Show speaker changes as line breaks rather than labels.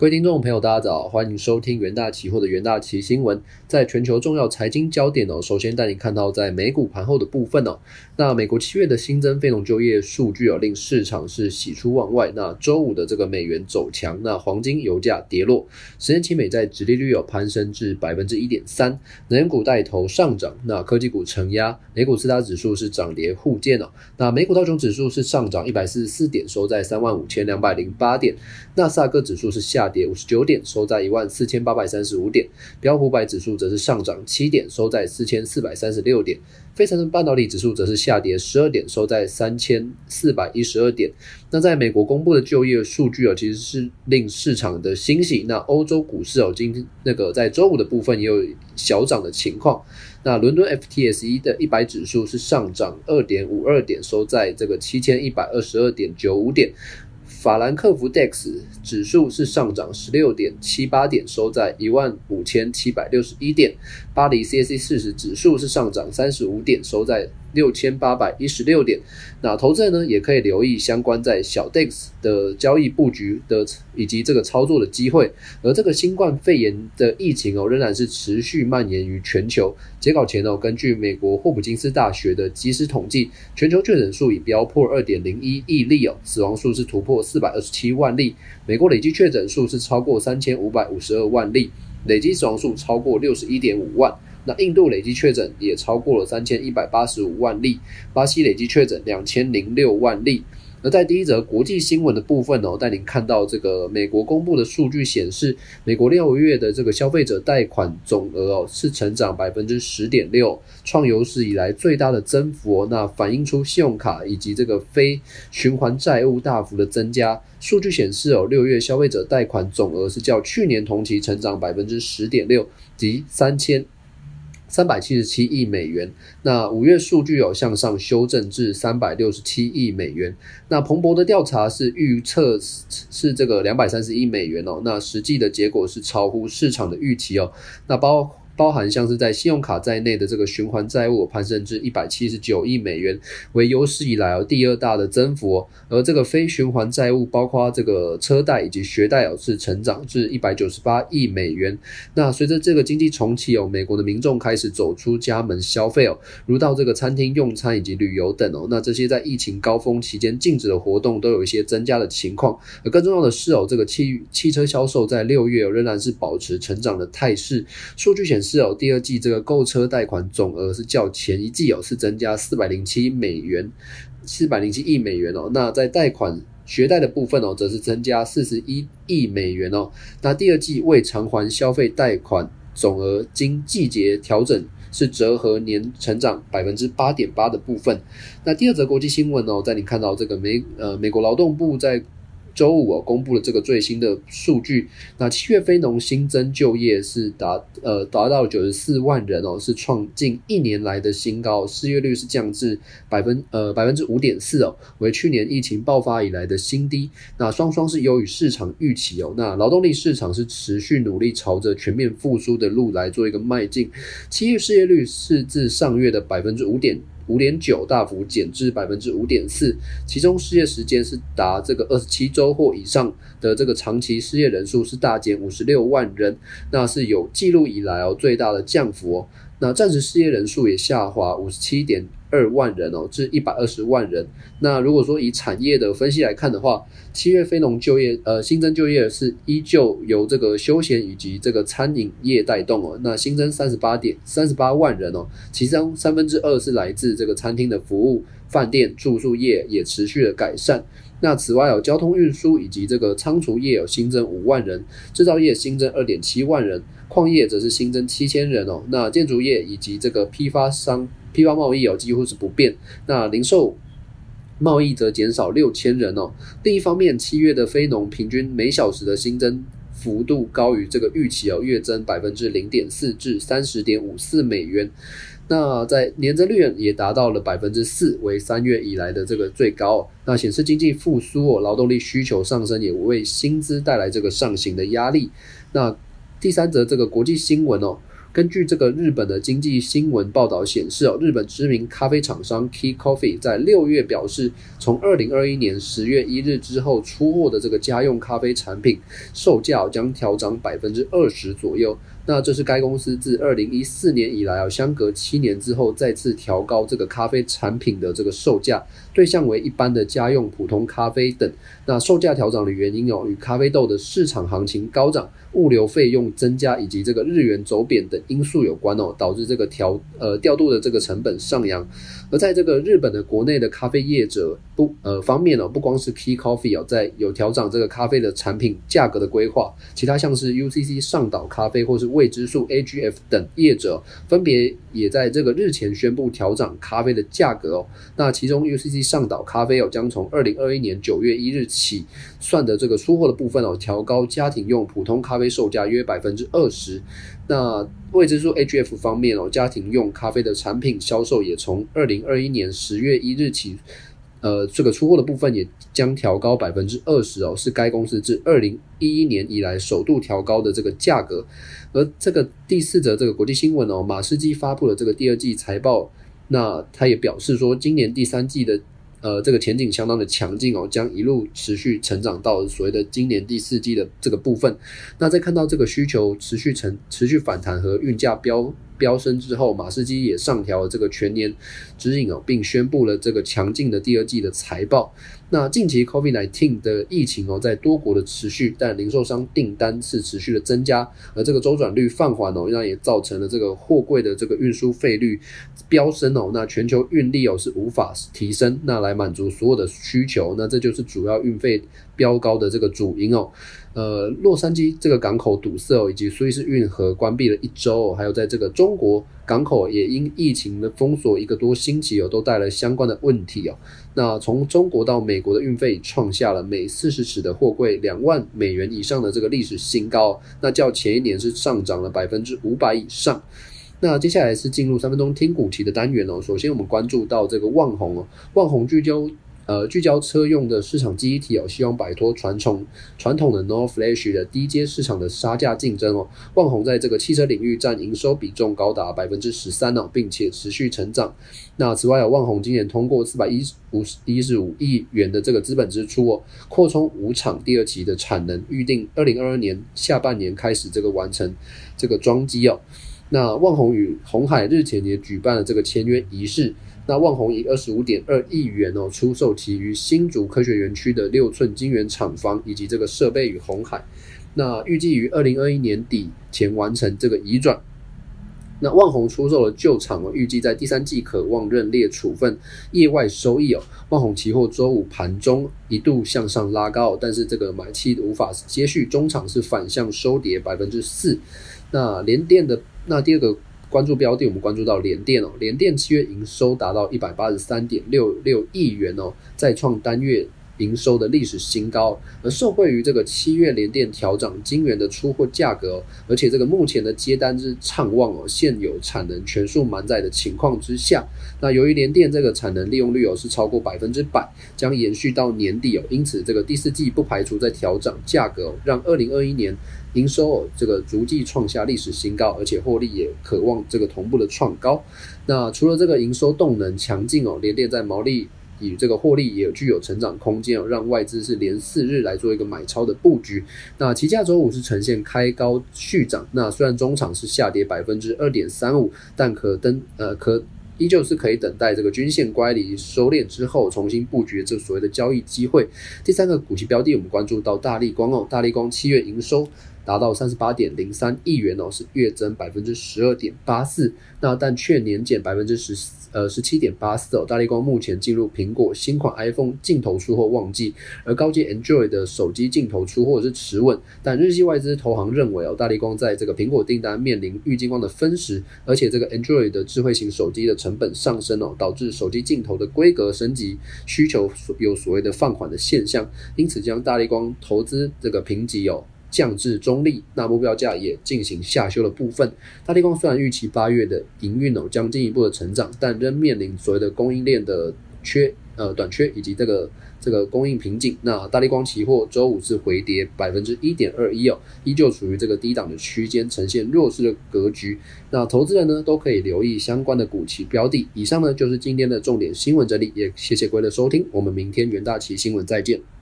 各位听众朋友，大家早，欢迎收听元大期货的元大期新闻。在全球重要财经焦点哦，首先带你看到在美股盘后的部分哦。那美国七月的新增非农就业数据哦，令市场是喜出望外。那周五的这个美元走强，那黄金、油价跌落，十年期美债直利率有攀升至百分之一点三，能源股带头上涨，那科技股承压，美股四大指数是涨跌互见哦。那美股道琼指数是上涨一百四十四点，收在三万五千两百零八点，纳斯达克指数是下。跌五十九点，收在一万四千八百三十五点。标普百指数则是上涨七点，收在四千四百三十六点。非成半导体指数则是下跌十二点，收在三千四百一十二点。那在美国公布的就业数据啊，其实是令市场的欣喜。那欧洲股市哦，今那个在周五的部分也有小涨的情况。那伦敦 FTSE 的一百指数是上涨二点五二点，收在这个七千一百二十二点九五点。法兰克福 DAX 指数是上涨十六点七八点，收在一万五千七百六十一点。巴黎 CAC 四十指数是上涨三十五点，收在。六千八百一十六点，那投资人呢也可以留意相关在小 DEX 的交易布局的以及这个操作的机会。而这个新冠肺炎的疫情哦，仍然是持续蔓延于全球。截稿前哦，根据美国霍普金斯大学的即时统计，全球确诊数已飙破二点零一亿例哦，死亡数是突破四百二十七万例。美国累计确诊数是超过三千五百五十二万例，累计死亡数超过六十一点五万。那印度累计确诊也超过了三千一百八十五万例，巴西累计确诊两千零六万例。而在第一则国际新闻的部分呢，带您看到这个美国公布的数据显示，美国六月的这个消费者贷款总额哦是成长百分之十点六，创有史以来最大的增幅哦。那反映出信用卡以及这个非循环债务大幅的增加。数据显示哦，六月消费者贷款总额是较去年同期成长百分之十点六，及三千。三百七十七亿美元，那五月数据有向上修正至三百六十七亿美元。那彭博的调查是预测是这个两百三十亿美元哦，那实际的结果是超乎市场的预期哦。那包。包含像是在信用卡在内的这个循环债务攀升至一百七十九亿美元，为有史以来哦第二大的增幅。而这个非循环债务，包括这个车贷以及学贷哦，是成长至一百九十八亿美元。那随着这个经济重启哦，美国的民众开始走出家门消费哦，如到这个餐厅用餐以及旅游等哦。那这些在疫情高峰期间禁止的活动都有一些增加的情况。而更重要的是哦，这个汽汽车销售在六月仍然是保持成长的态势。数据显示。是哦，第二季这个购车贷款总额是较前一季哦是增加四百零七美元，四百零七亿美元哦。那在贷款学贷的部分哦，则是增加四十一亿美元哦。那第二季未偿还消费贷款总额经季节调整是折合年成长百分之八点八的部分。那第二则国际新闻哦，在你看到这个美呃美国劳动部在。周五哦，公布了这个最新的数据。那七月非农新增就业是达呃达到九十四万人哦，是创近一年来的新高。失业率是降至百分呃百分之五点四哦，为去年疫情爆发以来的新低。那双双是优于市场预期哦。那劳动力市场是持续努力朝着全面复苏的路来做一个迈进。七月失业率是自上月的百分之五点。五点九大幅减至百分之五点四，其中失业时间是达这个二十七周或以上的这个长期失业人数是大减五十六万人，那是有记录以来哦最大的降幅哦。那暂时失业人数也下滑五十七点。二万人哦，至一百二十万人。那如果说以产业的分析来看的话，七月非农就业呃新增就业是依旧由这个休闲以及这个餐饮业带动哦。那新增三十八点三十八万人哦，其中三分之二是来自这个餐厅的服务、饭店、住宿业也持续的改善。那此外有交通运输以及这个仓储业有新增五万人，制造业新增二点七万人，矿业则是新增七千人哦。那建筑业以及这个批发商。批发贸易哦几乎是不变，那零售贸易则减少六千人哦。另一方面，七月的非农平均每小时的新增幅度高于这个预期哦，月增百分之零点四至三十点五四美元。那在年增率也达到了百分之四，为三月以来的这个最高。那显示经济复苏哦，劳动力需求上升也为薪资带来这个上行的压力。那第三则这个国际新闻哦。根据这个日本的经济新闻报道显示哦，日本知名咖啡厂商 Key Coffee 在六月表示，从二零二一年十月一日之后出货的这个家用咖啡产品售价将调涨百分之二十左右。那这是该公司自二零一四年以来啊，相隔七年之后再次调高这个咖啡产品的这个售价，对象为一般的家用普通咖啡等。那售价调整的原因哦，与咖啡豆的市场行情高涨、物流费用增加以及这个日元走贬等因素有关哦，导致这个调呃调度的这个成本上扬。而在这个日本的国内的咖啡业者不呃方面哦，不光是 Key Coffee 哦，在有调整这个咖啡的产品价格的规划，其他像是 UCC 上岛咖啡或是未知数 AGF 等业者，分别也在这个日前宣布调整咖啡的价格哦。那其中 UCC 上岛咖啡哦，将从二零二一年九月一日起算的这个出货的部分哦，调高家庭用普通咖啡售价约百分之二十。那未知数 AGF 方面哦，家庭用咖啡的产品销售也从二零二一年十月一日起，呃，这个出货的部分也将调高百分之二十哦，是该公司自二零一一年以来首度调高的这个价格。而这个第四则这个国际新闻哦，马士基发布了这个第二季财报，那他也表示说，今年第三季的。呃，这个前景相当的强劲哦，将一路持续成长到所谓的今年第四季的这个部分。那在看到这个需求持续成持续反弹和运价飙。飙升之后，马士基也上调了这个全年指引哦，并宣布了这个强劲的第二季的财报。那近期 COVID-19 的疫情哦，在多国的持续，但零售商订单是持续的增加，而这个周转率放缓哦，那也造成了这个货柜的这个运输费率飙升哦。那全球运力哦是无法提升，那来满足所有的需求，那这就是主要运费飙高的这个主因哦。呃，洛杉矶这个港口堵塞哦，以及苏伊士运河关闭了一周，还有在这个中国港口也因疫情的封锁一个多星期哦，都带来相关的问题哦。那从中国到美美国的运费创下了每四十尺的货柜两万美元以上的这个历史新高，那较前一年是上涨了百分之五百以上。那接下来是进入三分钟听股题的单元哦。首先我们关注到这个万宏哦，万宏聚焦。呃，聚焦车用的市场记忆体哦，希望摆脱传统传统的 NOR Flash 的低阶市场的杀价竞争哦。万宏在这个汽车领域占营收比重高达百分之十三哦，并且持续成长。那此外，有万宏今年通过四百一十五一十五亿元的这个资本支出哦，扩充五厂第二期的产能，预定二零二二年下半年开始这个完成这个装机哦。那万宏与红海日前也举办了这个签约仪式。那万宏以二十五点二亿元哦出售其于新竹科学园区的六寸晶圆厂房以及这个设备与红海，那预计于二零二一年底前完成这个移转。那万宏出售了旧厂哦，预计在第三季可望认列处分业外收益哦。万宏期货周五盘中一度向上拉高，但是这个买气无法接续，中场是反向收跌百分之四。那联电的那第二个。关注标的，我们关注到联电哦，联电七月营收达到一百八十三点六六亿元哦，再创单月营收的历史新高。而受惠于这个七月联电调整晶圆的出货价格，而且这个目前的接单之畅旺哦，现有产能全数满载的情况之下，那由于联电这个产能利用率哦是超过百分之百，将延续到年底哦，因此这个第四季不排除在调整价格，让二零二一年。营收哦，这个逐季创下历史新高，而且获利也渴望这个同步的创高。那除了这个营收动能强劲哦，联电在毛利以这个获利也有具有成长空间哦，让外资是连四日来做一个买超的布局。那期价周五是呈现开高续涨，那虽然中场是下跌百分之二点三五，但可登呃可。依旧是可以等待这个均线乖离收敛之后，重新布局这所谓的交易机会。第三个股息标的，我们关注到大力光哦，大力光七月营收。达到三十八点零三亿元哦，是月增百分之十二点八四。那但却年减百分之十呃十七点八四哦。大力光目前进入苹果新款 iPhone 镜头出货旺季，而高阶 Android 的手机镜头出货是持稳。但日系外资投行认为哦，大力光在这个苹果订单面临郁金光的分时，而且这个 Android 的智慧型手机的成本上升哦，导致手机镜头的规格升级需求有所谓的放缓的现象，因此将大力光投资这个评级哦。降至中立，那目标价也进行下修的部分。大地光虽然预期八月的营运哦将进一步的成长，但仍面临所谓的供应链的缺呃短缺以及这个这个供应瓶颈。那大力光期货周五是回跌百分之一点二一哦，依旧处于这个低档的区间，呈现弱势的格局。那投资人呢都可以留意相关的股期标的。以上呢就是今天的重点新闻整理，也谢谢各位的收听，我们明天元大旗新闻再见。